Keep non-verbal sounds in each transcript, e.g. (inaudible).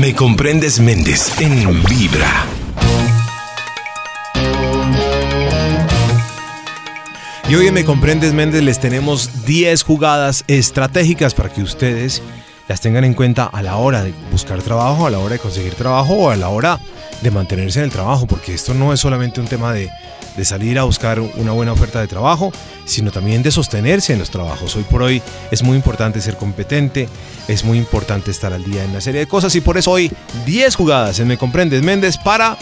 Me comprendes Méndez en Vibra. Y hoy en Me Comprendes Méndez les tenemos 10 jugadas estratégicas para que ustedes las tengan en cuenta a la hora de buscar trabajo, a la hora de conseguir trabajo o a la hora de mantenerse en el trabajo, porque esto no es solamente un tema de, de salir a buscar una buena oferta de trabajo, sino también de sostenerse en los trabajos. Hoy por hoy es muy importante ser competente, es muy importante estar al día en una serie de cosas y por eso hoy 10 jugadas en Me Comprendes Méndez para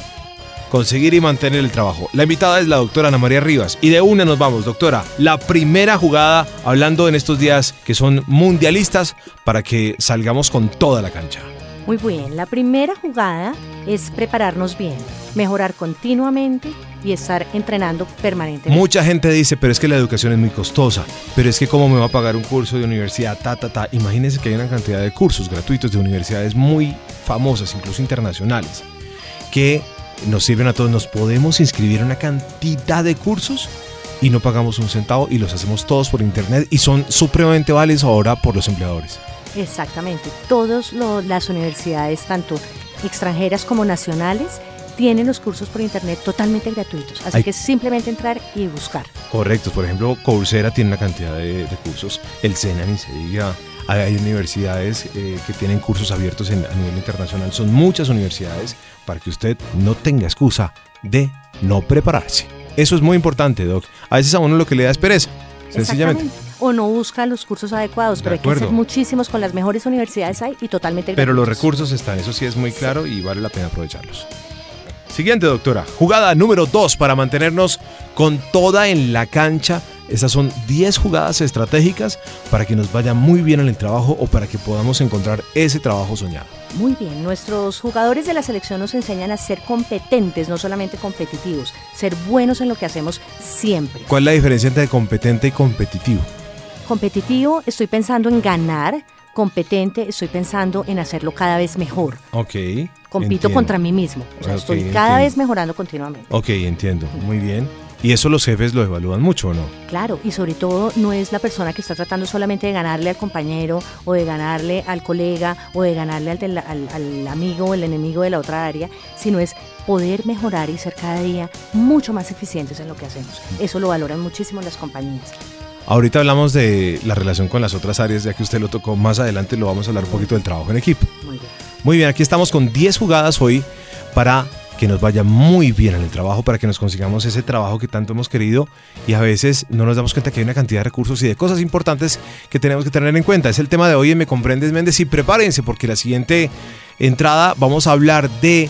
conseguir y mantener el trabajo. La invitada es la doctora Ana María Rivas. Y de una nos vamos, doctora. La primera jugada, hablando en estos días que son mundialistas, para que salgamos con toda la cancha. Muy bien, la primera jugada es prepararnos bien, mejorar continuamente y estar entrenando permanentemente. Mucha gente dice, pero es que la educación es muy costosa, pero es que cómo me va a pagar un curso de universidad, ta, ta, ta. Imagínense que hay una cantidad de cursos gratuitos de universidades muy famosas, incluso internacionales, que nos sirven a todos. Nos podemos inscribir en una cantidad de cursos y no pagamos un centavo y los hacemos todos por internet y son supremamente válidos ahora por los empleadores. Exactamente, todas las universidades, tanto extranjeras como nacionales, tienen los cursos por internet totalmente gratuitos. Así Hay- que simplemente entrar y buscar. Correcto, por ejemplo, Coursera tiene una cantidad de, de cursos, el SENA ni se diga, hay, hay universidades eh, que tienen cursos abiertos en- a nivel internacional, son muchas universidades para que usted no tenga excusa de no prepararse. Eso es muy importante, Doc. A veces a uno lo que le da es pereza, sencillamente. O no busca los cursos adecuados, De pero hay que hacer muchísimos con las mejores universidades hay y totalmente Pero los recursos están, eso sí es muy claro y vale la pena aprovecharlos. Siguiente, doctora. Jugada número 2 para mantenernos con toda en la cancha. Estas son 10 jugadas estratégicas para que nos vaya muy bien en el trabajo o para que podamos encontrar ese trabajo soñado. Muy bien, nuestros jugadores de la selección nos enseñan a ser competentes, no solamente competitivos, ser buenos en lo que hacemos siempre. ¿Cuál es la diferencia entre competente y competitivo? Competitivo, estoy pensando en ganar, competente, estoy pensando en hacerlo cada vez mejor. Ok. Compito entiendo. contra mí mismo, o sea, estoy cada entiendo. vez mejorando continuamente. Ok, entiendo. Muy bien. ¿Y eso los jefes lo evalúan mucho o no? Claro, y sobre todo no es la persona que está tratando solamente de ganarle al compañero o de ganarle al colega o de ganarle al, del- al- al amigo o el enemigo de la otra área, sino es poder mejorar y ser cada día mucho más eficientes en lo que hacemos. Eso lo valoran muchísimo las compañías. Ahorita hablamos de la relación con las otras áreas, ya que usted lo tocó más adelante, lo vamos a hablar un poquito del trabajo en equipo. Muy bien. Muy bien, aquí estamos con 10 jugadas hoy para que nos vaya muy bien en el trabajo, para que nos consigamos ese trabajo que tanto hemos querido y a veces no nos damos cuenta que hay una cantidad de recursos y de cosas importantes que tenemos que tener en cuenta. Es el tema de hoy en Me Comprendes Méndez y prepárense porque la siguiente entrada vamos a hablar de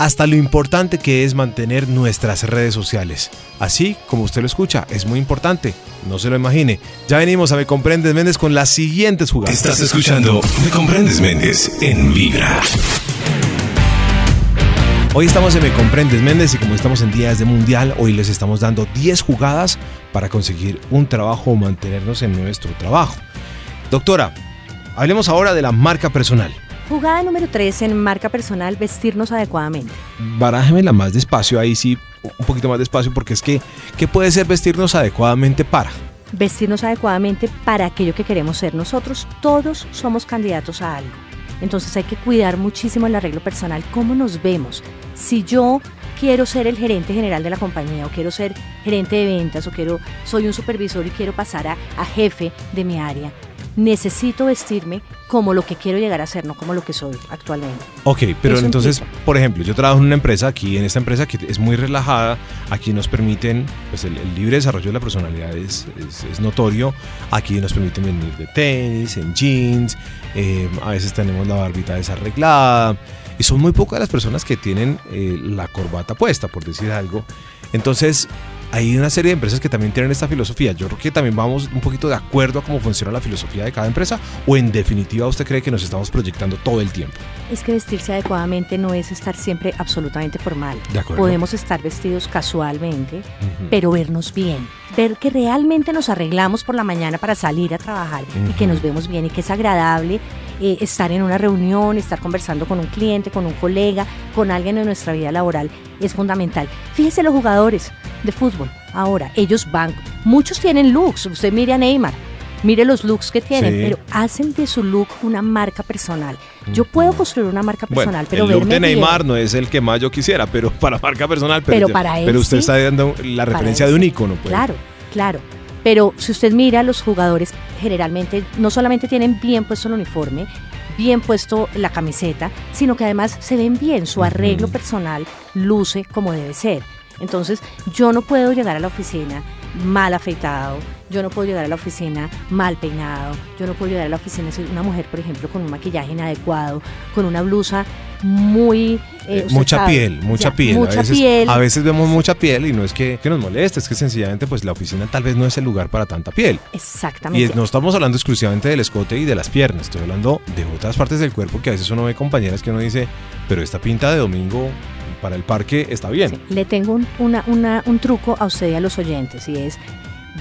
hasta lo importante que es mantener nuestras redes sociales. Así como usted lo escucha, es muy importante, no se lo imagine. Ya venimos a Me Comprendes Méndez con las siguientes jugadas. Estás escuchando Me comprendes Méndez en Vibra. Hoy estamos en Me Comprendes Méndez y como estamos en días de mundial, hoy les estamos dando 10 jugadas para conseguir un trabajo o mantenernos en nuestro trabajo. Doctora, hablemos ahora de la marca personal. Jugada número 3 en marca personal, vestirnos adecuadamente. Barájemela más despacio, ahí sí, un poquito más despacio, porque es que, ¿qué puede ser vestirnos adecuadamente para? vestirnos adecuadamente para aquello que queremos ser. Nosotros todos somos candidatos a algo. Entonces hay que cuidar muchísimo el arreglo personal, cómo nos vemos. Si yo quiero ser el gerente general de la compañía o quiero ser gerente de ventas o quiero soy un supervisor y quiero pasar a, a jefe de mi área, necesito vestirme como lo que quiero llegar a ser, no como lo que soy actualmente. Ok, pero entonces, por ejemplo, yo trabajo en una empresa aquí, en esta empresa que es muy relajada, aquí nos permiten, pues el, el libre desarrollo de la personalidad es, es- es notorio, aquí nos permiten venir de tenis, en jeans, eh, a veces tenemos la barbita desarreglada, y son muy pocas las personas que tienen eh, la corbata puesta, por decir algo. Entonces, hay una serie de empresas que también tienen esta filosofía. Yo creo que también vamos un poquito de acuerdo a cómo funciona la filosofía de cada empresa, o en definitiva usted cree que nos estamos proyectando todo el tiempo. Es que vestirse adecuadamente no es estar siempre absolutamente formal. De acuerdo. Podemos estar vestidos casualmente, pero vernos bien. Ver que realmente nos arreglamos por la mañana para salir a trabajar y que nos vemos bien y que es agradable eh, estar en una reunión, estar conversando con un cliente, con un colega, con alguien en nuestra vida laboral. Es fundamental. Fíjese los jugadores de fútbol. Ahora, ellos van, muchos tienen looks. Usted mire a Neymar. mire los looks que tienen, Sí. pero hacen de su look una marca personal. Yo puedo construir una marca personal, pero el look de bien. Neymar no es el que más yo quisiera, pero (laughs) para marca personal. Pero, Pero yo- para él pero usted sí. está dando la referencia de un ícono, pues. Claro, claro. Pero si usted mira, los jugadores generalmente no solamente tienen bien puesto el uniforme, bien puesto la camiseta, sino que además se ven bien, su arreglo personal luce como debe ser. Entonces, yo no puedo llegar a la oficina mal afeitado, yo no puedo llegar a la oficina mal peinado, yo no puedo llegar a la oficina si una mujer, por ejemplo, con un maquillaje inadecuado, con una blusa muy... eh, Eh, mucha sabe, piel, mucha ya, piel. Mucha a, veces, piel. a veces vemos mucha piel y no es que, que nos moleste, es que sencillamente pues la oficina tal vez no es el lugar para tanta piel. Y Exactamente. es- no estamos hablando exclusivamente del escote y de las piernas, estoy hablando de otras partes del cuerpo que a veces uno ve compañeras que uno dice, pero esta pinta de domingo para el parque está bien. Le tengo un, una- un truco a usted y a los oyentes y es,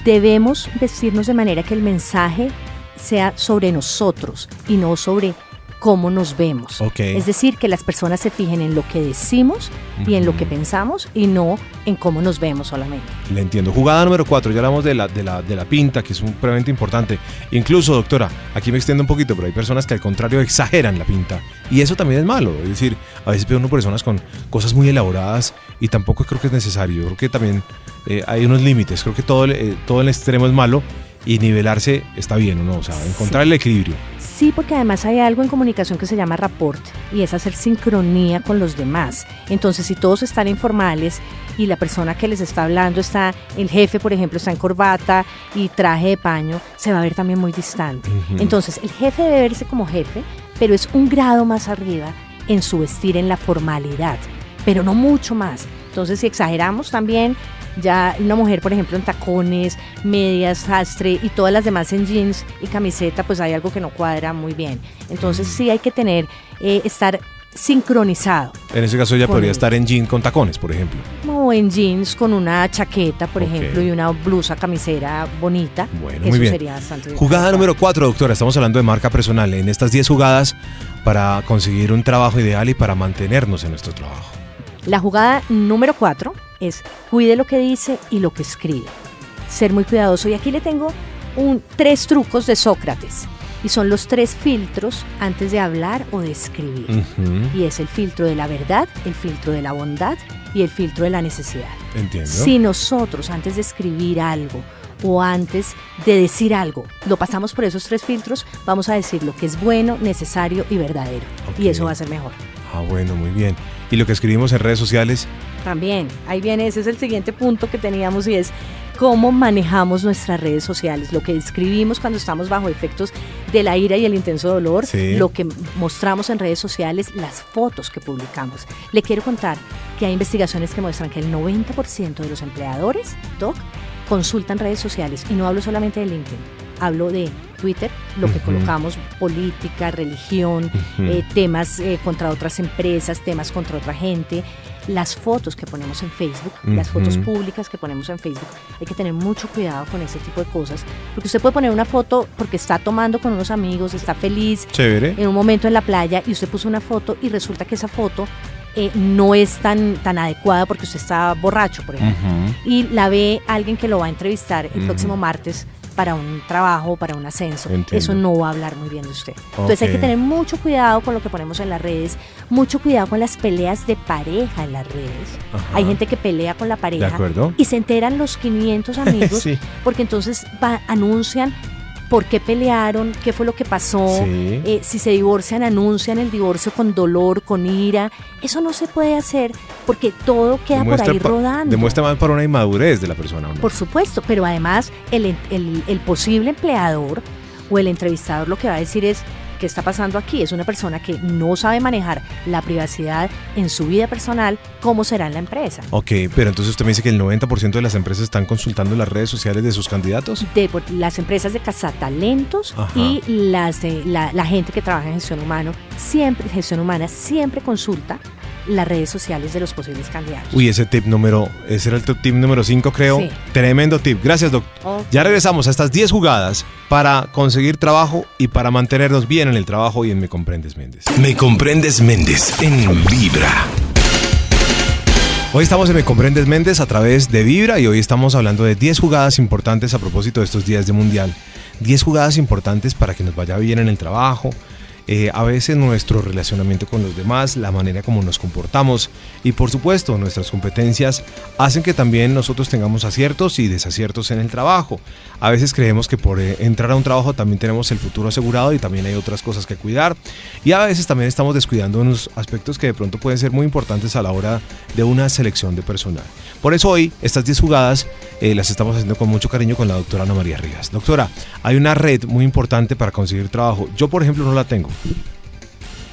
debemos vestirnos de manera que el mensaje sea sobre nosotros y no sobre cómo nos vemos. Ok. Es decir, que las personas se fijen en lo que decimos y en lo que pensamos y no en cómo nos vemos solamente. Le entiendo. Jugada número 4, ya hablamos de la, de, la, de la pinta, que es un previamente importante. Incluso, doctora, aquí me extiendo un poquito, pero hay personas que al contrario exageran la pinta. Y eso también es malo. Es decir, a veces veo uno personas con cosas muy elaboradas y tampoco creo que es necesario. Yo creo que también eh, hay unos límites. Creo que todo eh, todo el extremo es malo y nivelarse está bien, ¿o no? O sea, encontrar el equilibrio. Sí, porque además hay algo en comunicación que se llama rapport y es hacer sincronía con los demás. Entonces, si todos están informales y la persona que les está hablando está, el jefe, por ejemplo, está en corbata y traje de paño, se va a ver también muy distante. Entonces, el jefe debe verse como jefe, pero es un grado más arriba en su vestir, en la formalidad, pero no mucho más. Entonces, si exageramos también, ya una mujer, por ejemplo, en tacones, medias, sastre y todas las demás en jeans y camiseta, pues hay algo que no cuadra muy bien. Entonces, sí hay que tener, eh, estar sincronizado. En ese caso ella Con podría el- estar en jean con tacones, por ejemplo. O en jeans con una chaqueta, por ejemplo, y una blusa camisera bonita. Bueno, Eso muy bien. sería bastante Jugada número 4, doctora. Estamos hablando de marca personal. En estas 10 jugadas para conseguir un trabajo ideal y para mantenernos en nuestro trabajo. La jugada número cuatro es cuide lo que dice y lo que escribe. Ser muy cuidadoso. Y aquí le tengo un, tres trucos de Sócrates. Y son los tres filtros antes de hablar o de escribir. Y es el filtro de la verdad, el filtro de la bondad y el filtro de la necesidad. Entiendo. Si nosotros antes de escribir algo o antes de decir algo, lo pasamos por esos tres filtros, vamos a decir lo que es bueno, necesario y verdadero. Y eso va a ser mejor. Ah, bueno, muy bien. Y lo que escribimos en redes sociales, También, ahí viene, ese es el siguiente punto que teníamos y es cómo manejamos nuestras redes sociales, lo que escribimos cuando estamos bajo efectos de la ira y el intenso dolor, Sí. lo que mostramos en redes sociales, las fotos que publicamos. Le quiero contar que hay investigaciones que muestran que el 90% de los empleadores, Doc, consultan redes sociales y no hablo solamente de LinkedIn, hablo de Twitter, lo que colocamos, política, religión, eh, temas eh, contra otras empresas, temas contra otra gente, las fotos que ponemos en Facebook, las fotos públicas que ponemos en Facebook. Hay que tener mucho cuidado con ese tipo de cosas, porque usted puede poner una foto porque está tomando con unos amigos, está feliz chévere. en un momento en la playa y usted puso una foto y resulta que esa foto eh, no es tan, tan adecuada porque usted está borracho, por ejemplo Ujú. y la ve alguien que lo va a entrevistar el próximo martes para un trabajo, para un ascenso. Entiendo. Eso no va a hablar muy bien de usted. Entonces hay que tener mucho cuidado con lo que ponemos en las redes, mucho cuidado con las peleas de pareja en las redes. Ajá. Hay gente que pelea con la ¿De pareja y se enteran los 500 (laughs) amigos Sí. porque entonces va- anuncian por qué pelearon, qué fue lo que pasó. Sí. Eh, si se divorcian, anuncian el divorcio con dolor, con ira. Eso no se puede hacer porque todo queda por ahí rodando. demuestra más para una inmadurez de la persona. ¿o no? Por supuesto, pero además el, el- el posible empleador o el entrevistador lo que va a decir es, ¿qué está pasando aquí? Es una persona que no sabe manejar la privacidad en su vida personal, ¿cómo será en la empresa? Ok, pero entonces usted me dice que el 90% de las empresas están consultando las redes sociales de sus candidatos. De por- las empresas de cazatalentos Ajá. y las de, la, la gente que trabaja en gestión humano, siempre, gestión humana siempre consulta las redes sociales de los posibles candidatos. Uy, ese tip número, ese era el tip número 5 creo. Sí. Tremendo tip. Gracias, doctor. Ya regresamos a estas 10 jugadas para conseguir trabajo y para mantenernos bien en el trabajo y en Me Comprendes Méndez. Me comprendes Méndez en Vibra. Hoy estamos en Me Comprendes Méndez a través de Vibra y hoy estamos hablando de 10 jugadas importantes a propósito de estos días de Mundial. 10 jugadas importantes para que nos vaya bien en el trabajo, eh, a veces nuestro relacionamiento con los demás, la manera como nos comportamos y por supuesto nuestras competencias hacen que también nosotros tengamos aciertos y desaciertos en el trabajo. A veces creemos que por eh, entrar a un trabajo también tenemos el futuro asegurado y también hay otras cosas que cuidar y a veces también estamos descuidando unos aspectos que de pronto pueden ser muy importantes a la hora de una selección de personal. Por eso hoy estas 10 jugadas eh, las estamos haciendo con mucho cariño con la doctora Ana María Rivas. Doctora, hay una red muy importante para conseguir trabajo. Yo, por ejemplo, no la tengo.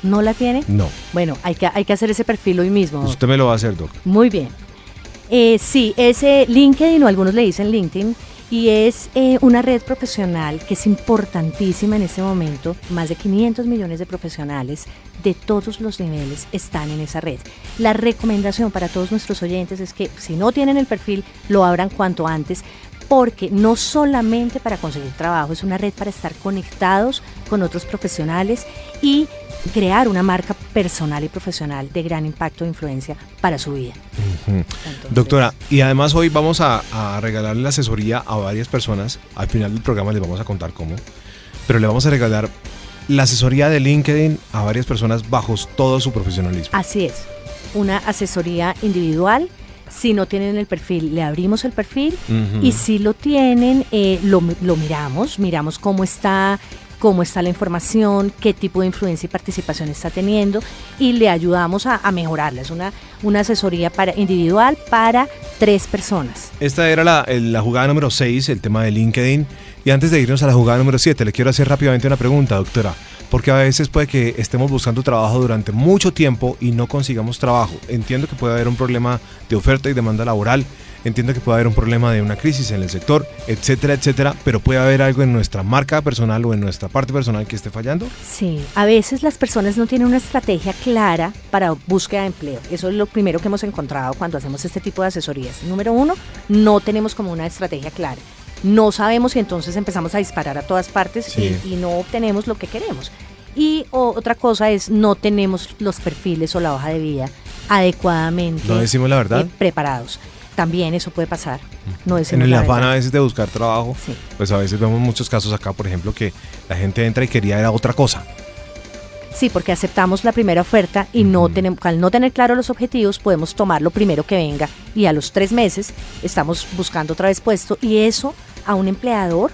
¿No la tiene? No. Bueno, hay que, hay que hacer ese perfil hoy mismo. Usted me lo va a hacer, doc. Muy bien. Eh, sí, ese LinkedIn, o algunos le dicen LinkedIn, y es eh, una red profesional que es importantísima en este momento. Más de 500 millones de profesionales de todos los niveles están en esa red. La recomendación para todos nuestros oyentes es que si no tienen el perfil, lo abran cuanto antes, porque no solamente para conseguir trabajo, es una red para estar conectados con otros profesionales y crear una marca personal y profesional de gran impacto e influencia para su vida. Doctora, y además hoy vamos a, a, regalarle la asesoría a varias personas. Al final del programa les vamos a contar cómo. Pero le vamos a regalar la asesoría de LinkedIn a varias personas bajo todo su profesionalismo. Así es. Una asesoría individual si no tienen el perfil, le abrimos el perfil y si lo tienen, eh, lo, lo, miramos, miramos cómo está, cómo está la información, qué tipo de influencia y participación está teniendo y le ayudamos a, a mejorarla. Es una, una asesoría para, individual para tres personas. Esta era la, la jugada número 6, el tema de LinkedIn. Y antes de irnos a la jugada número 7, le quiero hacer rápidamente una pregunta, doctora porque a veces puede que estemos buscando trabajo durante mucho tiempo y no consigamos trabajo. Entiendo que puede haber un problema de oferta y demanda laboral, entiendo que puede haber un problema de una crisis en el sector, etcétera, etcétera, pero puede haber algo en nuestra marca personal o en nuestra parte personal que esté fallando. Sí, a veces las personas no tienen una estrategia clara para búsqueda de empleo. Eso es lo primero que hemos encontrado cuando hacemos este tipo de asesorías. Número uno, no tenemos como una estrategia clara no sabemos y entonces empezamos a disparar a todas partes y, y, no obtenemos lo que queremos. Y otra cosa es no tenemos los perfiles o la hoja de vida adecuadamente no decimos la verdad. Eh, preparados. También eso puede pasar. No en el afán a veces de buscar trabajo, pues a veces vemos muchos casos acá, por ejemplo, que la gente entra y quería era otra cosa. Sí, porque aceptamos la primera oferta y no tenemos, al no tener claro los objetivos, podemos tomar lo primero que venga y a los tres meses estamos buscando otra vez puesto y eso a un empleador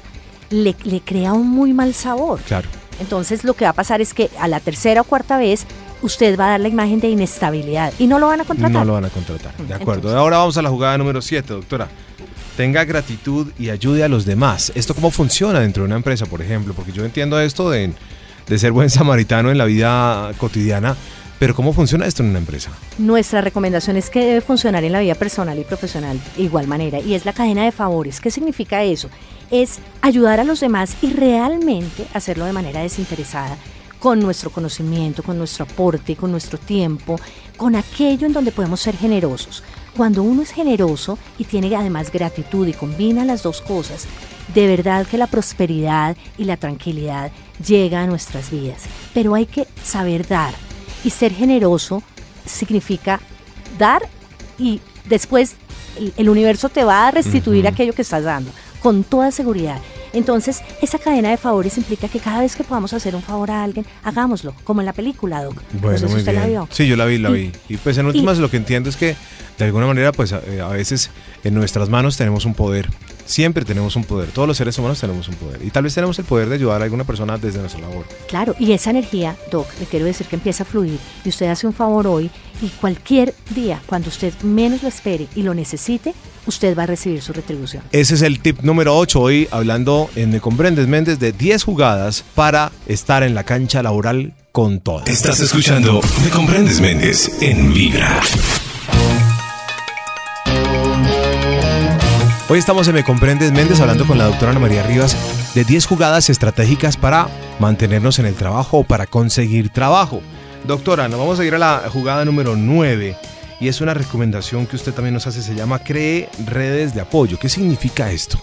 le, le crea un muy mal sabor. Claro. Entonces lo que va a pasar es que a la tercera o cuarta vez usted va a dar la imagen de inestabilidad y no lo van a contratar. No lo van a contratar, de acuerdo. Ahora vamos a la jugada número 7, doctora. Tenga gratitud y ayude a los demás. ¿Esto cómo funciona dentro de una empresa, por ejemplo? Porque yo entiendo esto de de ser buen samaritano en la vida cotidiana. Pero ¿cómo funciona esto en una empresa? Nuestra recomendación es que debe funcionar en la vida personal y profesional de igual manera, y es la cadena de favores. ¿Qué significa eso? Es ayudar a los demás y realmente hacerlo de manera desinteresada, con nuestro conocimiento, con nuestro aporte, con nuestro tiempo, con aquello en donde podemos ser generosos. Cuando uno es generoso y tiene además gratitud y combina las dos cosas, de verdad que la prosperidad y la tranquilidad llega a nuestras vidas. Pero hay que saber dar. Y ser generoso significa dar y después el, universo te va a restituir aquello que estás dando, con toda seguridad. Entonces, esa cadena de favores implica que cada vez que podamos hacer un favor a alguien, hagámoslo, como en la película, Doc. Bueno, muy usted bien. la vio. Sí, yo la vi, la vi. Y pues en últimas lo que entiendo es que de alguna manera, pues a, a veces en nuestras manos tenemos un poder Siempre tenemos un poder, todos los seres humanos tenemos un poder y tal vez tenemos el poder de ayudar a alguna persona desde nuestra labor. Claro, y esa energía, Doc, le quiero decir que empieza a fluir y usted hace un favor hoy y cualquier día, cuando usted menos lo espere y lo necesite, usted va a recibir su retribución. Ese es el tip número 8 hoy, hablando en Me Comprendes Méndez de 10 jugadas para estar en la cancha laboral con todo. Estás escuchando Me Comprendes Méndez en Vibra. Hoy estamos en Me Comprendes Méndez hablando con la doctora Ana María Rivas de 10 jugadas estratégicas para mantenernos en el trabajo o para conseguir trabajo. Doctora, nos vamos a ir a la jugada número 9 y es una recomendación que usted también nos hace, se llama Cree redes de apoyo. ¿Qué significa esto?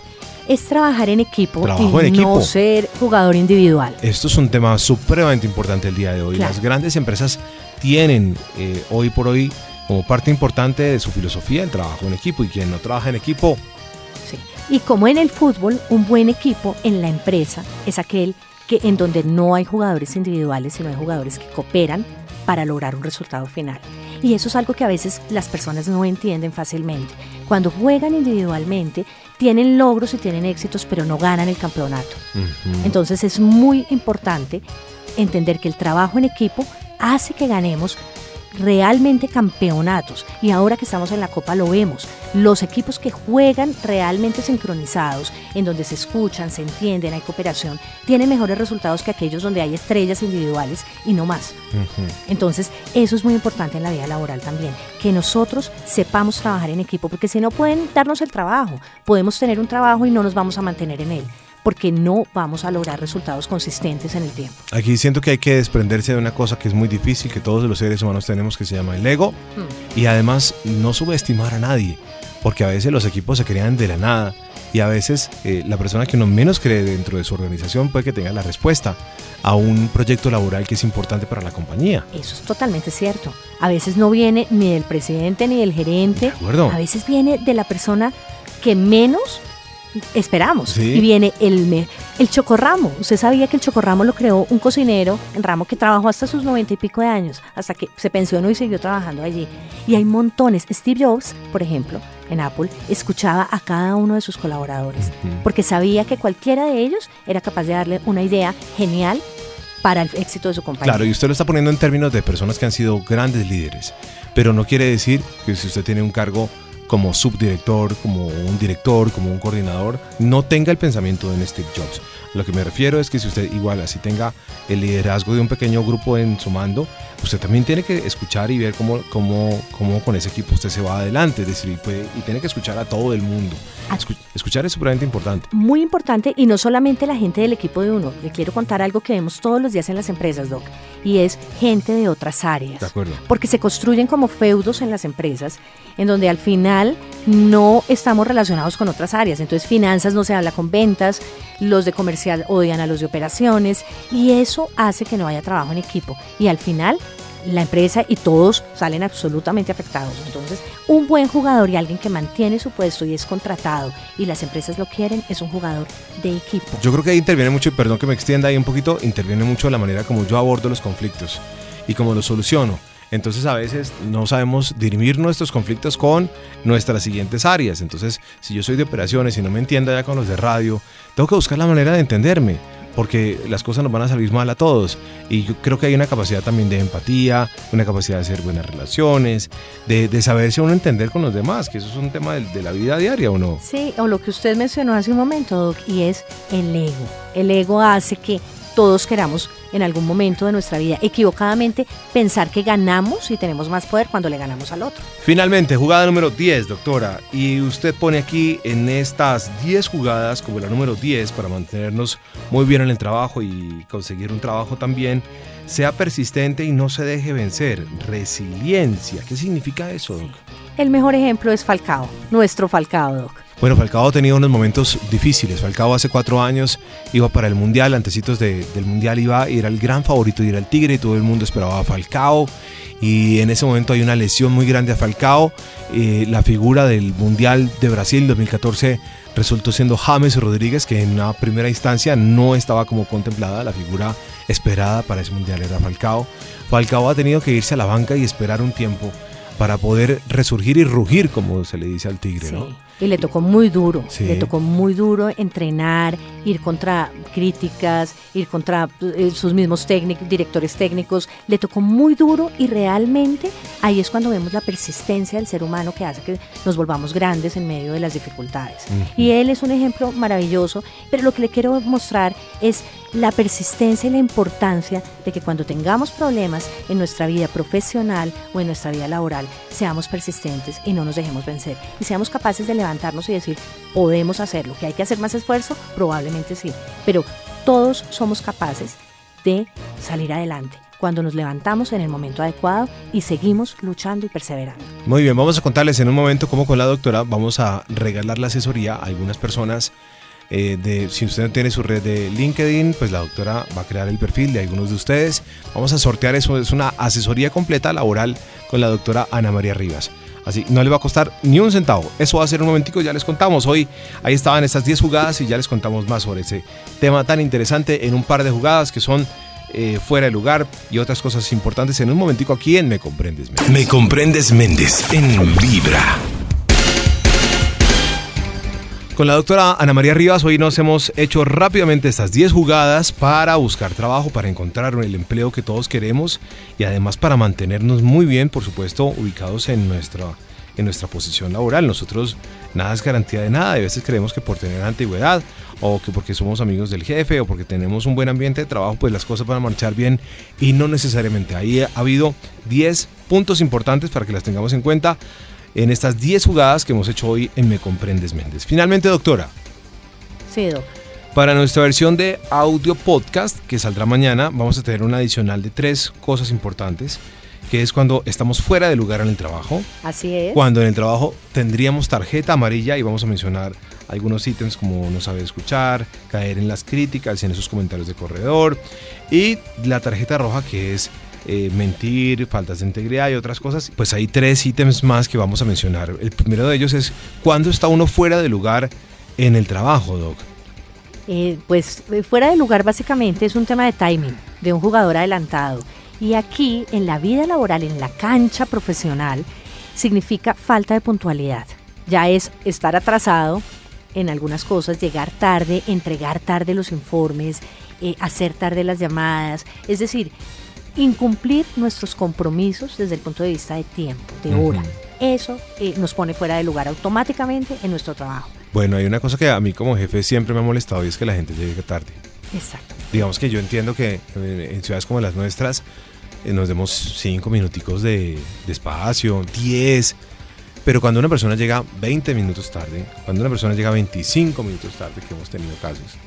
Es trabajar en equipo y no ser jugador individual. Esto es un tema supremamente importante el día de hoy. Las grandes empresas tienen eh, hoy por hoy como parte importante de su filosofía el trabajo en equipo y quien no trabaja en equipo. Y como en el fútbol, un buen equipo en la empresa es aquel que en donde no hay jugadores individuales, sino hay jugadores que cooperan para lograr un resultado final. Y eso es algo que a veces las personas no entienden fácilmente. Cuando juegan individualmente, tienen logros y tienen éxitos, pero no ganan el campeonato. Entonces es muy importante entender que el trabajo en equipo hace que ganemos realmente campeonatos y ahora que estamos en la Copa lo vemos. Los equipos que juegan realmente sincronizados, en donde se escuchan, se entienden, hay cooperación, tienen mejores resultados que aquellos donde hay estrellas individuales y no más. Entonces, eso es muy importante en la vida laboral también, que nosotros sepamos trabajar en equipo, porque si no pueden darnos el trabajo, podemos tener un trabajo y no nos vamos a mantener en él porque no vamos a lograr resultados consistentes en el tiempo. Aquí siento que hay que desprenderse de una cosa que es muy difícil, que todos los seres humanos tenemos, que se llama el ego, hmm. y además no subestimar a nadie, porque a veces los equipos se crean de la nada y a veces eh, la persona que uno menos cree dentro de su organización puede que tenga la respuesta a un proyecto laboral que es importante para la compañía. Eso es totalmente cierto. A veces no viene ni del presidente ni del gerente, a veces viene de la persona que menos esperamos. Y viene el, el chocorramo. Usted sabía que el chocorramo lo creó un cocinero en ramo que trabajó hasta sus noventa y pico de años, hasta que se pensionó y siguió trabajando allí. Y hay montones. Steve Jobs, por ejemplo, en Apple, escuchaba a cada uno de sus colaboradores, porque sabía que cualquiera de ellos era capaz de darle una idea genial para el éxito de su compañía. Claro, y usted lo está poniendo en términos de personas que han sido grandes líderes, pero no quiere decir que si usted tiene un cargo como subdirector, como un director, como un coordinador, no tenga el pensamiento de Steve Jobs. Lo que me refiero es que si usted igual así tenga el liderazgo de un pequeño grupo en su mando, usted también tiene que escuchar y ver cómo, cómo, cómo con ese equipo usted se va adelante, es decir, y, tiene que escuchar a todo el mundo. escuchar es súper importante. Muy importante y no solamente la gente del equipo de uno. Le quiero contar algo que vemos todos los días en las empresas, Doc, y es gente de otras áreas. De acuerdo. Porque se construyen como feudos en las empresas, en donde al final no estamos relacionados con otras áreas. Entonces, finanzas no se habla con ventas, los de comercial odian a los de operaciones, y eso hace que no haya trabajo en equipo. Y al final la empresa y todos salen absolutamente afectados. Entonces, un buen jugador y alguien que mantiene su puesto y es contratado y las empresas lo quieren es un jugador de equipo. Yo creo que ahí interviene mucho, y perdón que me extienda ahí un poquito, interviene mucho la manera como yo abordo los conflictos y cómo los soluciono. Entonces a veces no sabemos dirimir nuestros conflictos con nuestras siguientes áreas. Entonces, si yo soy de operaciones y no me entiendo ya con los de radio, tengo que buscar la manera de entenderme porque las cosas nos van a salir mal a todos. Y yo creo que hay una capacidad también de empatía, una capacidad de hacer buenas relaciones, de, de saberse uno entender con los demás, que eso es un tema de, de, la vida diaria, ¿o no? Sí, o lo que usted mencionó hace un momento, Doc, y es el ego. El ego hace que todos queramos en algún momento de nuestra vida equivocadamente pensar que ganamos y tenemos más poder cuando le ganamos al otro. Finalmente, jugada número 10, doctora. Y usted pone aquí en estas 10 jugadas como la número 10 para mantenernos muy bien en el trabajo y conseguir un trabajo también. Sea persistente y no se deje vencer. Resiliencia. ¿Qué significa eso, doc? El mejor ejemplo es Falcao, nuestro Falcao, doc. Bueno, Falcao ha tenido unos momentos difíciles. Falcao hace cuatro años iba para el Mundial, antecitos del Mundial iba y era el gran favorito y era el Tigre y todo el mundo esperaba a Falcao. Y en ese momento hay una lesión muy grande a Falcao. Eh, la figura del Mundial de Brasil 2014 resultó siendo James Rodríguez, que en una primera instancia no estaba como contemplada. La figura esperada para ese Mundial era Falcao. Falcao ha tenido que irse a la banca y esperar un tiempo para poder resurgir y rugir, como se le dice al tigre, ¿no? Y le tocó muy duro, le tocó muy duro entrenar, ir contra críticas, ir contra eh, sus mismos técnicos, directores técnicos, le tocó muy duro y realmente ahí es cuando vemos la persistencia del ser humano que hace que nos volvamos grandes en medio de las dificultades. Y él es un ejemplo maravilloso, pero lo que le quiero mostrar es la persistencia y la importancia de que cuando tengamos problemas en nuestra vida profesional o en nuestra vida laboral, seamos persistentes y no nos dejemos vencer. Y seamos capaces de levantarnos y decir, podemos hacerlo, que hay que hacer más esfuerzo, probablemente sí, pero todos somos capaces de salir adelante cuando nos levantamos en el momento adecuado y seguimos luchando y perseverando. Muy bien, vamos a contarles en un momento cómo con la doctora vamos a regalar la asesoría a algunas personas eh, si usted no tiene su red de LinkedIn, pues la doctora va a crear el perfil de algunos de ustedes. Vamos a sortear eso, es una asesoría completa laboral con la doctora Ana María Rivas. Así, no le va a costar ni un centavo. Eso va a ser un momentico, ya les contamos. Hoy ahí estaban estas 10 jugadas y ya les contamos más sobre ese tema tan interesante en un par de jugadas que son eh, fuera de lugar y otras cosas importantes en un momentico aquí en Me Comprendes Méndez. Me Comprendes Méndez en Vibra. Con la doctora Ana María Rivas hoy nos hemos hecho rápidamente estas 10 jugadas para buscar trabajo, para encontrar el empleo que todos queremos y además para mantenernos muy bien, por supuesto, ubicados en nuestra, en nuestra posición laboral. Nosotros nada es garantía de nada, a veces creemos que por tener antigüedad o que porque somos amigos del jefe o porque tenemos un buen ambiente de trabajo, pues las cosas van a marchar bien y no necesariamente. Ahí ha habido 10 puntos importantes para que las tengamos en cuenta en estas 10 jugadas que hemos hecho hoy en Me Comprendes Méndez. Finalmente, doctora. Sí, doc. Para nuestra versión de audio podcast, que saldrá mañana, vamos a tener un adicional de tres cosas importantes, que es cuando estamos fuera de lugar en el trabajo. Así es. Cuando en el trabajo tendríamos tarjeta amarilla y vamos a mencionar algunos ítems como no saber escuchar, caer en las críticas y en esos comentarios de corredor. Y la tarjeta roja que es eh, mentir, faltas de integridad y otras cosas. Pues hay tres ítems más que vamos a mencionar. El primero de ellos es cuándo está uno fuera de lugar en el trabajo, Doc. Eh, pues eh, fuera de lugar básicamente es un tema de timing, de un jugador adelantado. Y aquí, en la vida laboral, en la cancha profesional, significa falta de puntualidad. Ya es estar atrasado en algunas cosas, llegar tarde, entregar tarde los informes, hacer tarde las llamadas. Es decir, incumplir nuestros compromisos desde el punto de vista de tiempo, de hora. Eso eh, nos pone fuera de lugar automáticamente en nuestro trabajo. Bueno, hay una cosa que a mí como jefe siempre me ha molestado y es que la gente llegue tarde. Exacto. Digamos que yo entiendo que eh, en ciudades como las nuestras eh, nos demos cinco minuticos de, de espacio, 10, pero cuando una persona llega 20 minutos tarde, cuando una persona llega 25 minutos tarde, que hemos tenido casos,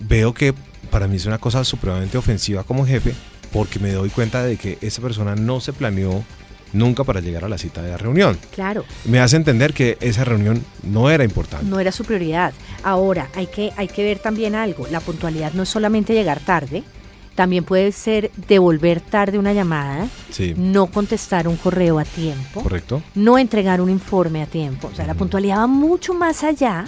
veo que para mí es una cosa supremamente ofensiva como jefe porque me doy cuenta de que esa persona no se planeó nunca para llegar a la cita de la reunión. Claro. Me hace entender que esa reunión no era importante. No era su prioridad. Ahora, hay que, hay que ver también algo. La puntualidad no es solamente llegar tarde, también puede ser devolver tarde una llamada, no contestar un correo a tiempo, Correcto. no entregar un informe a tiempo. O sea, la puntualidad va mucho más allá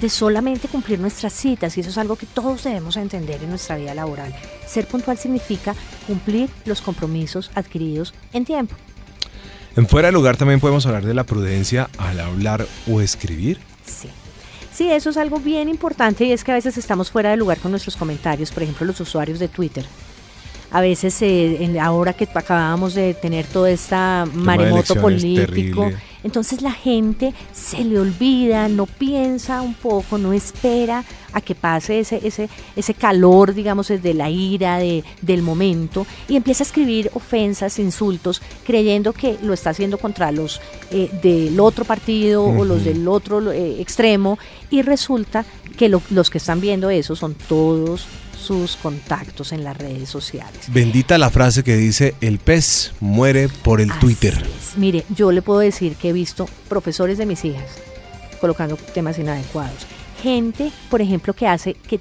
de solamente cumplir nuestras citas y eso es algo que todos debemos entender en nuestra vida laboral. Ser puntual significa cumplir los compromisos adquiridos en tiempo. En fuera de lugar también podemos hablar de la prudencia al hablar o escribir. Sí. Sí, eso es algo bien importante y es que a veces estamos fuera de lugar con nuestros comentarios, por ejemplo los usuarios de Twitter a veces eh, en, ahora que acabábamos de tener todo este maremoto político, entonces la gente se le olvida, no piensa un poco, no espera a que pase ese, ese, ese calor, digamos, de la ira de, del momento y empieza a escribir ofensas, insultos, creyendo que lo está haciendo contra los eh, del otro partido o los del otro eh, extremo y resulta que los que están viendo eso son todos sus contactos en las redes sociales. Bendita la frase que dice, el pez muere por el Twitter. Mire, yo le puedo decir que he visto profesores de mis hijas colocando temas inadecuados. Gente, por ejemplo, que hace que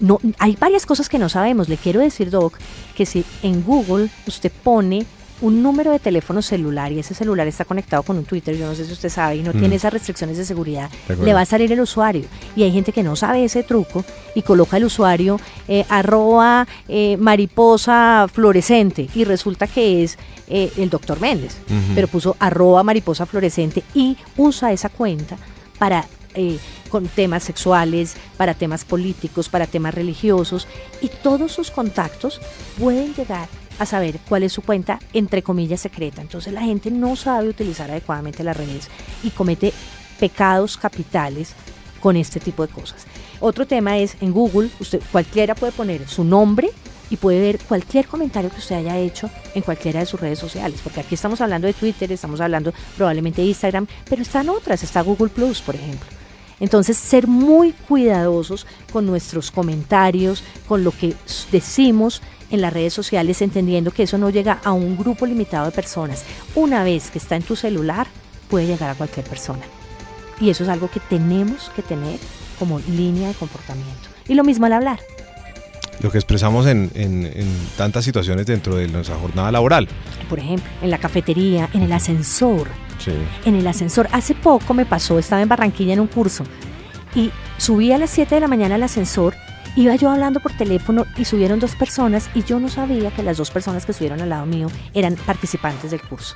no hay varias cosas que no sabemos. Le quiero decir, Doc, que si en Google usted pone un número de teléfono celular y ese celular está conectado con un Twitter, yo no sé si usted sabe, y no tiene mm. esas restricciones de seguridad, le va a salir el usuario. Y hay gente que no sabe ese truco y coloca el usuario eh, arroba eh, mariposa fluorescente y resulta que es eh, el doctor Méndez, pero puso arroba mariposa fluorescente y usa esa cuenta para con temas sexuales, para temas políticos, para temas religiosos y todos sus contactos pueden llegar a saber cuál es su cuenta, entre comillas, secreta. Entonces la gente no sabe utilizar adecuadamente las redes y comete pecados capitales con este tipo de cosas. Otro tema es en Google, usted cualquiera puede poner su nombre y puede ver cualquier comentario que usted haya hecho en cualquiera de sus redes sociales, porque aquí estamos hablando de Twitter, estamos hablando probablemente de Instagram, pero están otras, está Google Plus, por ejemplo. Entonces, ser muy cuidadosos con nuestros comentarios, con lo que decimos en las redes sociales, entendiendo que eso no llega a un grupo limitado de personas. Una vez que está en tu celular, puede llegar a cualquier persona. Y eso es algo que tenemos que tener como línea de comportamiento. Y lo mismo al hablar. Lo que expresamos en, en- en tantas situaciones dentro de nuestra jornada laboral. Por ejemplo, en la cafetería, en el ascensor. Sí. En el ascensor. Hace poco me pasó, estaba en Barranquilla en un curso y subí a las 7 de la mañana al ascensor. Iba yo hablando por teléfono y subieron dos personas y yo no sabía que las dos personas que subieron al lado mío eran participantes del curso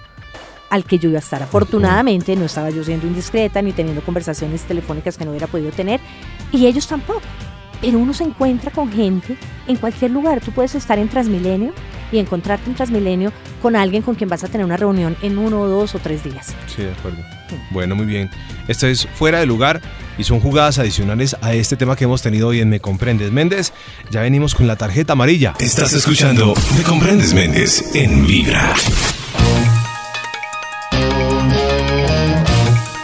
al que yo iba a estar. Afortunadamente no estaba yo siendo indiscreta ni teniendo conversaciones telefónicas que no hubiera podido tener y ellos tampoco. Pero uno se encuentra con gente en cualquier lugar. Tú puedes estar en Transmilenio y encontrarte en Transmilenio con alguien con quien vas a tener una reunión en uno dos o tres días. Sí, de acuerdo. Bueno, muy bien. Esto es fuera de lugar y son jugadas adicionales a este tema que hemos tenido hoy en Me Comprendes Méndez. Ya venimos con la tarjeta amarilla. Estás escuchando Me Comprendes Méndez en Vibra.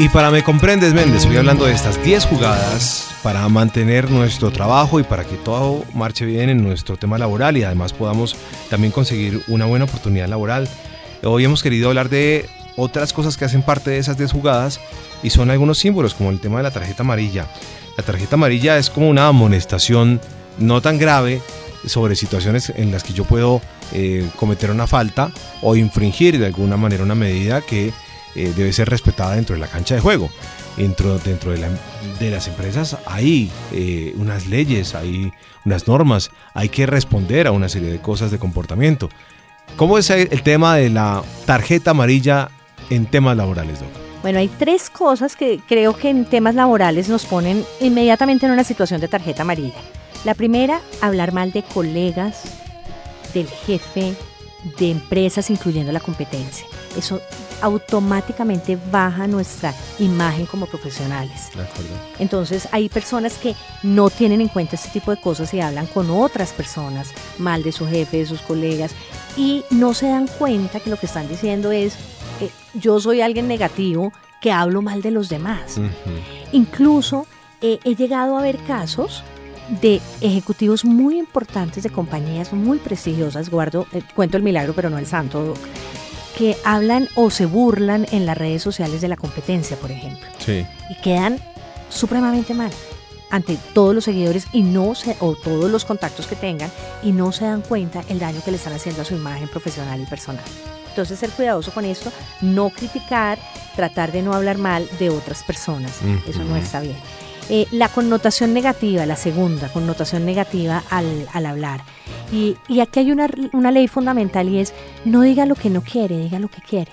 Y para Me Comprendes Méndez, estoy hablando de estas 10 jugadas para mantener nuestro trabajo y para que todo marche bien en nuestro tema laboral y además podamos también conseguir una buena oportunidad laboral. Hoy hemos querido hablar de otras cosas que hacen parte de esas 10 jugadas y son algunos símbolos como el tema de la tarjeta amarilla. La tarjeta amarilla es como una amonestación no tan grave sobre situaciones en las que yo puedo eh, cometer una falta o infringir de alguna manera una medida que eh, debe ser respetada dentro de la cancha de juego. Dentro, dentro de, la- de las empresas hay eh, unas leyes, hay unas normas, hay que responder a una serie de cosas de comportamiento. ¿Cómo es el tema de la tarjeta amarilla en temas laborales, Doc? Bueno, hay tres cosas que creo que en temas laborales nos ponen inmediatamente en una situación de tarjeta amarilla. La primera, hablar mal de colegas, del jefe, de empresas, incluyendo la competencia. Eso automáticamente baja nuestra imagen como profesionales. De acuerdo. Entonces hay personas que no tienen en cuenta este tipo de cosas y hablan con otras personas mal de su jefe, de sus colegas y no se dan cuenta que lo que están diciendo es eh, yo soy alguien negativo que hablo mal de los demás. Incluso eh, he llegado a ver casos de ejecutivos muy importantes de compañías muy prestigiosas, guardo, eh, cuento el milagro pero no el santo, Doc, que hablan o se burlan en las redes sociales de la competencia, por ejemplo Sí. y quedan supremamente mal ante todos los seguidores y no se, o todos los contactos que tengan y no se dan cuenta el daño que le están haciendo a su imagen profesional y personal. Entonces ser cuidadoso con esto, no criticar, tratar de no hablar mal de otras personas. Eso no Ujú. está bien. Eh, la connotación negativa, la segunda connotación negativa al, al hablar. Y, y aquí hay una, una ley fundamental y es no diga lo que no quiere, diga lo que quiere.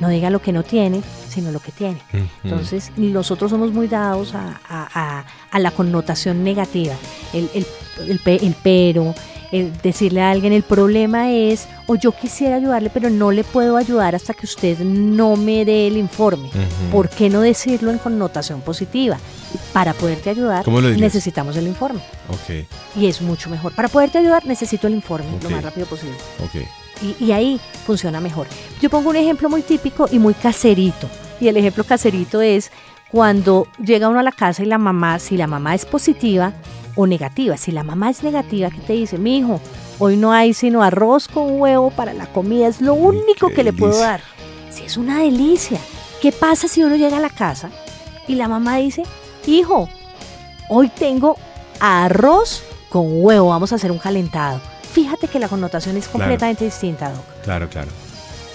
No diga lo que no tiene, sino lo que tiene. Entonces, nosotros somos muy dados a, a- a- a la connotación negativa, el, el- el el pero, el decirle a alguien el problema es, o yo quisiera ayudarle, pero no le puedo ayudar hasta que usted no me dé el informe. Ujú. ¿Por qué no decirlo en connotación positiva? Para poderte ayudar, necesitamos el informe. Y es mucho mejor. Para poderte ayudar, necesito el informe lo más rápido posible. Y, y ahí funciona mejor. Yo pongo un ejemplo muy típico y muy caserito. Y el ejemplo caserito es cuando llega uno a la casa y la mamá, si la mamá es positiva o negativa, si la mamá es negativa, ¿qué te dice? Mi hijo, hoy no hay sino arroz con huevo para la comida, es lo único que le puedo dar. Si es una delicia. ¿Qué pasa si uno llega a la casa y la mamá dice, hijo, hoy tengo arroz con huevo, vamos a hacer un calentado? Fíjate que la connotación es completamente distinta, Doc. Claro, claro.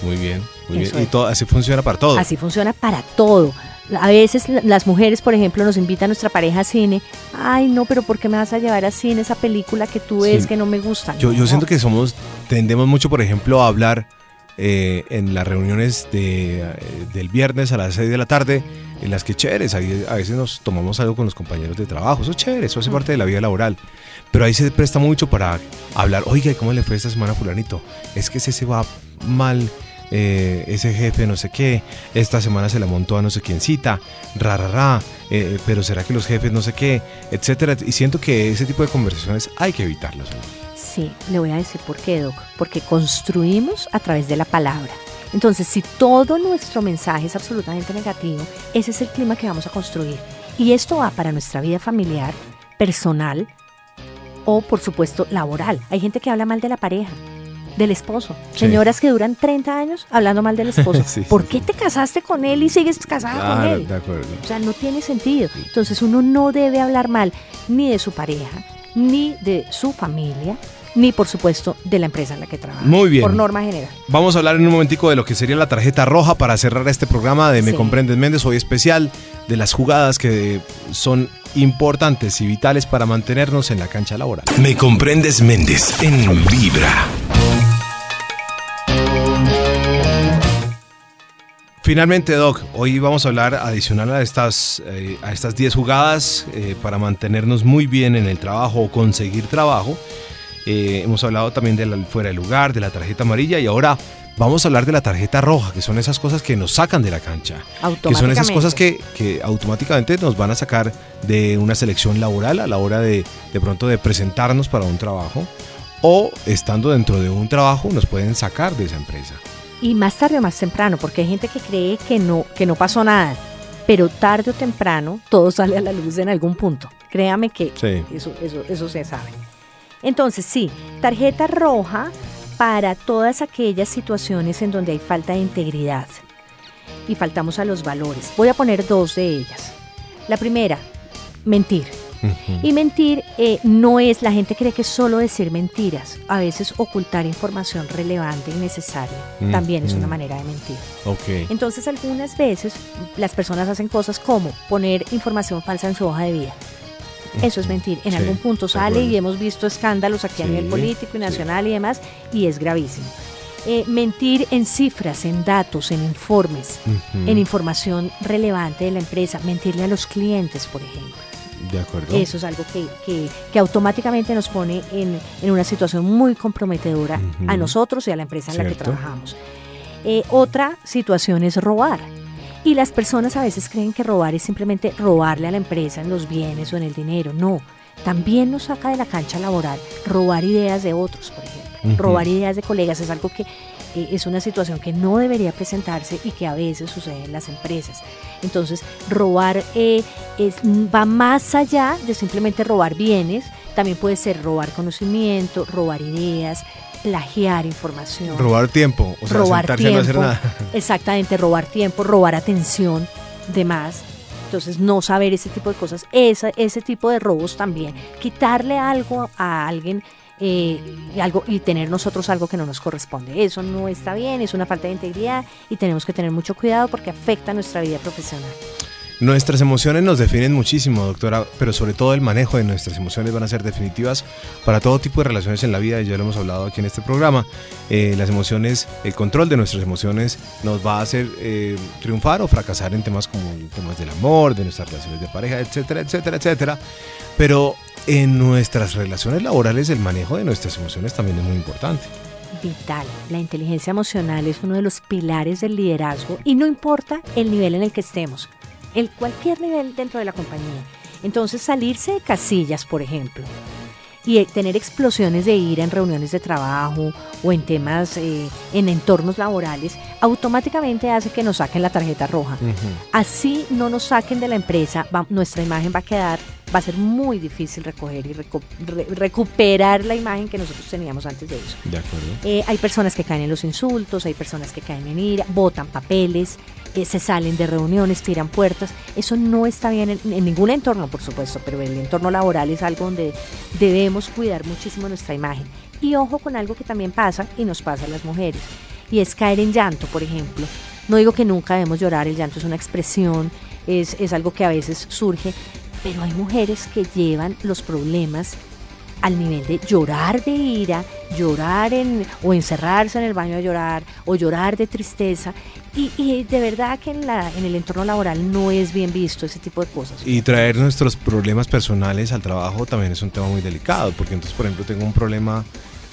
Muy bien, muy Eso bien. Y todo, así funciona para todo. Así funciona para todo. A veces la- las mujeres, por ejemplo, nos invitan a nuestra pareja a cine. Ay, no, pero ¿por qué me vas a llevar a cine esa película que tú ves Sí. que no me gusta? Yo, yo No. siento que somos, tendemos mucho, por ejemplo, a hablar eh, en las reuniones de, eh, del viernes a las 6 de la tarde, en las que chéveres, ahí a veces nos tomamos algo con los compañeros de trabajo, eso es chévere, eso hace Mm. parte de la vida laboral. Pero ahí se presta mucho para hablar, oiga, ¿y ¿cómo le fue esta semana a fulanito? Es que ese se va mal, eh, ese jefe no sé qué, esta semana se la montó a no sé quiéncita, ra, ra, ra, eh, pero será que los jefes no sé qué, etcétera. Y siento que ese tipo de conversaciones hay que evitarlas. Sí, le voy a decir por qué, Doc. Porque construimos a través de la palabra. Entonces, si todo nuestro mensaje es absolutamente negativo, ese es el clima que vamos a construir. Y esto va para nuestra vida familiar, personal o, por supuesto, laboral. Hay gente que habla mal de la pareja. Del esposo. Señoras que duran 30 años hablando mal del esposo. (laughs) Sí, ¿Por sí, qué te casaste con él y sigues casada con él? de acuerdo. O sea, no tiene sentido. Entonces uno no debe hablar mal ni de su pareja, ni de su familia, ni por supuesto de la empresa en la que trabaja. Muy bien. Por norma general. Vamos a hablar en un momentico de lo que sería la tarjeta roja para cerrar este programa de Me Sí. Comprendes Méndez, hoy especial, de las jugadas que son importantes y vitales para mantenernos en la cancha laboral. Me comprendes Méndez en Vibra. Finalmente, Doc, hoy vamos a hablar adicional a estas eh, a estas 10 jugadas eh, para mantenernos muy bien en el trabajo o conseguir trabajo. Eh, hemos hablado también del fuera de lugar, de la tarjeta amarilla y ahora vamos a hablar de la tarjeta roja, que son esas cosas que nos sacan de la cancha. Que son esas cosas que, que automáticamente nos van a sacar de una selección laboral a la hora de de pronto de presentarnos para un trabajo o estando dentro de un trabajo nos pueden sacar de esa empresa. Y más tarde o más temprano, porque hay gente que cree que no, que no pasó nada. Pero tarde o temprano todo sale a la luz en algún punto. Créame que Sí. eso, eso, eso se sabe. Entonces, sí, tarjeta roja para todas aquellas situaciones en donde hay falta de integridad y faltamos a los valores. Voy a poner dos de ellas. La primera, mentir. Y mentir eh, no es, la gente cree que es solo decir mentiras. A veces ocultar información relevante y necesaria también es una Ujú. manera de mentir. Ok. Entonces algunas veces las personas hacen cosas como poner información falsa en su hoja de vida. Eso es mentir. En Sí, algún punto sale y hemos visto escándalos aquí a Sí, nivel político y sí. nacional y demás y es gravísimo. Eh, mentir en cifras, en datos, en informes, en información relevante de la empresa, mentirle a los clientes, por ejemplo. De acuerdo. Eso es algo que, que- que automáticamente nos pone en, en una situación muy comprometedora a nosotros y a la empresa en la que trabajamos. Eh, otra situación es robar. Y las personas a veces creen que robar es simplemente robarle a la empresa en los bienes o en el dinero. No, también nos saca de la cancha laboral robar ideas de otros, por ejemplo. Robar ideas de colegas es algo que eh, es una situación que no debería presentarse y que a veces sucede en las empresas. Entonces, robar eh, es, va más allá de simplemente robar bienes, también puede ser robar conocimiento, robar ideas, plagiar información Robar tiempo, o sea, robar a no hacer tiempo, nada. (laughs) exactamente, robar tiempo, robar atención, demás. Entonces, no saber ese tipo de cosas, esa, ese tipo de robos también, quitarle algo a alguien eh, y algo y tener nosotros algo que no nos corresponde. Eso no está bien, es una falta de integridad y tenemos que tener mucho cuidado porque afecta nuestra vida profesional. Nuestras emociones nos definen muchísimo, doctora, pero sobre todo el manejo de nuestras emociones van a ser definitivas para todo tipo de relaciones en la vida, y ya lo hemos hablado aquí en este programa. Eh, las emociones, el control de nuestras emociones nos va a hacer eh, triunfar o fracasar en temas como temas del amor, de nuestras relaciones de pareja, etcétera, etcétera, etcétera. Pero en nuestras relaciones laborales el manejo de nuestras emociones también es muy importante. Vital. La inteligencia emocional es uno de los pilares del liderazgo y no importa el nivel en el que estemos, el cualquier nivel dentro de la compañía. Entonces salirse de casillas, por ejemplo, y eh, tener explosiones de ira en reuniones de trabajo o en temas, eh, en entornos laborales, automáticamente hace que nos saquen la tarjeta roja. Así no nos saquen de la empresa, va- nuestra imagen va a quedar, va a ser muy difícil recoger y recu- re- recuperar la imagen que nosotros teníamos antes de eso. De acuerdo. Eh, hay personas que caen en los insultos, hay personas que caen en ira, botan papeles, eh, se salen de reuniones, tiran puertas. Eso no está bien en, en ningún entorno, por supuesto, pero el entorno laboral es algo donde debemos cuidar muchísimo nuestra imagen. Y ojo con algo que también pasa y nos pasa a las mujeres, y es caer en llanto, por ejemplo. No digo que nunca debemos llorar, el llanto es una expresión, es, es algo que a veces surge, pero hay mujeres que llevan los problemas al nivel de llorar de ira, llorar en, o encerrarse en el baño a llorar, o llorar de tristeza. Y, de verdad que en, la, en el entorno laboral no es bien visto ese tipo de cosas. Y traer nuestros problemas personales al trabajo también es un tema muy delicado, porque entonces, por ejemplo, tengo un problema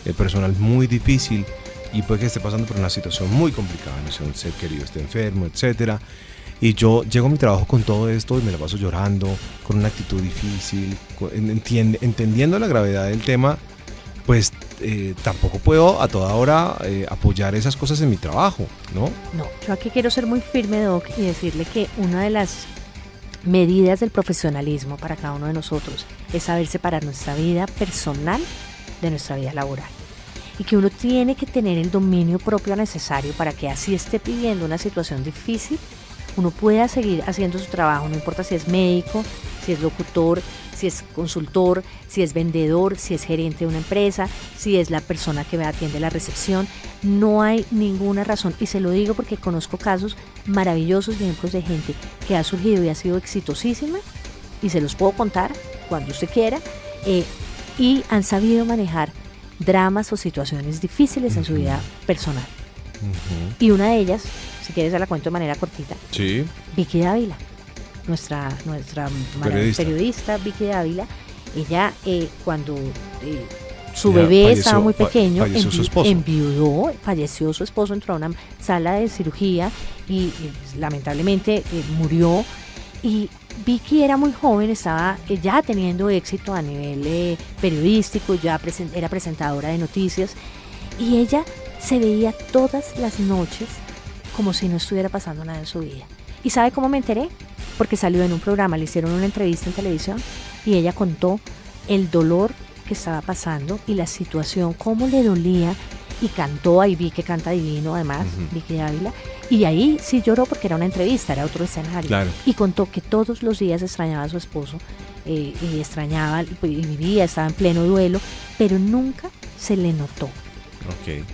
eh, personal muy difícil y puede que esté pasando por una situación muy complicada, no sé, un ser querido esté enfermo, etcétera. Y yo llego a mi trabajo con todo esto y me la paso llorando, con una actitud difícil, entendiendo la gravedad del tema, pues eh, tampoco puedo a toda hora eh, apoyar esas cosas en mi trabajo, ¿no? No, yo aquí quiero ser muy firme, Doc, y decirle que una de las medidas del profesionalismo para cada uno de nosotros es saber separar nuestra vida personal de nuestra vida laboral. y que uno tiene que tener el dominio propio necesario para que así esté pidiendo una situación difícil, uno pueda seguir haciendo su trabajo, no importa si es médico, si es locutor, si es consultor, si es vendedor, si es gerente de una empresa, si es la persona que me atiende la recepción. No hay ninguna razón, y se lo digo porque conozco casos maravillosos, ejemplos de gente que ha surgido y ha sido exitosísima, y se los puedo contar cuando usted quiera, eh, y han sabido manejar dramas o situaciones difíciles en su vida personal. Y una de ellas, si quieres, se la cuento de manera cortita. Sí. Vicky Dávila, nuestra, nuestra periodista. periodista Vicky Dávila. Ella, eh, cuando eh, su bebé estaba muy pequeño, falleció su esposo. enviudó, falleció su esposo, entró a una sala de cirugía y, lamentablemente eh, murió. Y Vicky era muy joven, estaba ya teniendo éxito a nivel periodístico, ya era presentadora de noticias y ella se veía todas las noches como si no estuviera pasando nada en su vida. ¿Y sabe cómo me enteré? Porque salió en un programa, le hicieron una entrevista en televisión y ella contó el dolor que estaba pasando y la situación, cómo le dolía y cantó, ahí vi que canta divino además, Vicky Ávila, y ahí sí lloró porque era una entrevista, era otro escenario, y contó que todos los días extrañaba a su esposo eh, y extrañaba y vivía, estaba en pleno duelo, pero nunca se le notó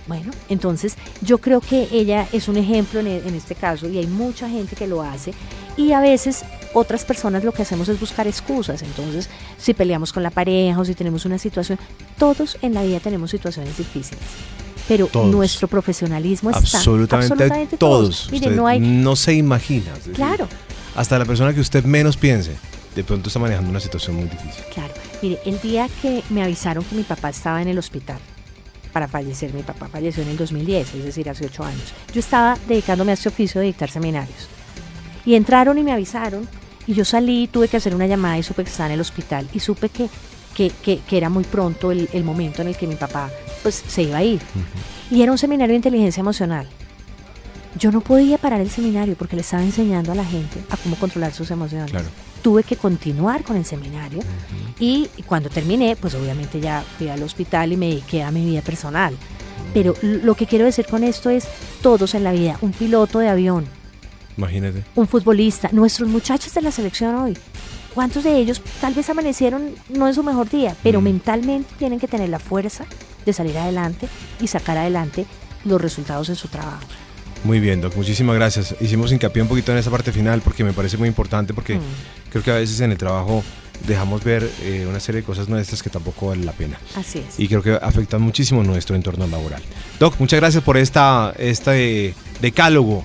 bueno, entonces yo creo que ella es un ejemplo en, en, este caso y hay mucha gente que lo hace y a veces otras personas lo que hacemos es buscar excusas. Entonces, si peleamos con la pareja o si tenemos una situación, todos en la vida tenemos situaciones difíciles. Pero nuestro profesionalismo está absolutamente, absolutamente todos. Mire, no, hay, no se imagina. claro. Hasta la persona que usted menos piense, de pronto está manejando una situación muy difícil. Claro. Mire, el día que me avisaron que mi papá estaba en el hospital, para fallecer. Mi papá falleció en el 2010, es decir, hace ocho años. Yo estaba dedicándome a este oficio de dictar seminarios. Y entraron y me avisaron. Y yo salí, tuve que hacer una llamada y supe que estaba en el hospital. Y supe que, que, que, era muy pronto el, el, momento en el que mi papá pues, se iba a ir. Y era un seminario de inteligencia emocional. Yo no podía parar el seminario porque le estaba enseñando a la gente a cómo controlar sus emociones. Claro tuve que continuar con el seminario y cuando terminé, pues obviamente ya fui al hospital y me dediqué a mi vida personal. Pero lo que quiero decir con esto es todos en la vida, un piloto de avión, Imagínate. un futbolista, nuestros muchachos de la selección hoy, ¿cuántos de ellos tal vez amanecieron no en su mejor día, pero mentalmente tienen que tener la fuerza de salir adelante y sacar adelante los resultados de su trabajo? Muy bien, Doc, muchísimas gracias. Hicimos hincapié un poquito en esa parte final porque me parece muy importante porque mm. creo que a veces en el trabajo dejamos ver eh, una serie de cosas nuestras que tampoco valen la pena. Así es. Y creo que afectan muchísimo nuestro entorno laboral. Doc, muchas gracias por esta, este decálogo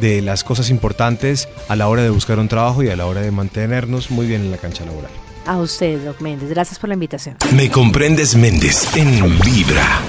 de las cosas importantes a la hora de buscar un trabajo y a la hora de mantenernos muy bien en la cancha laboral. A usted, Doc Méndez. Gracias por la invitación. Me comprendes, Méndez, en Vibra.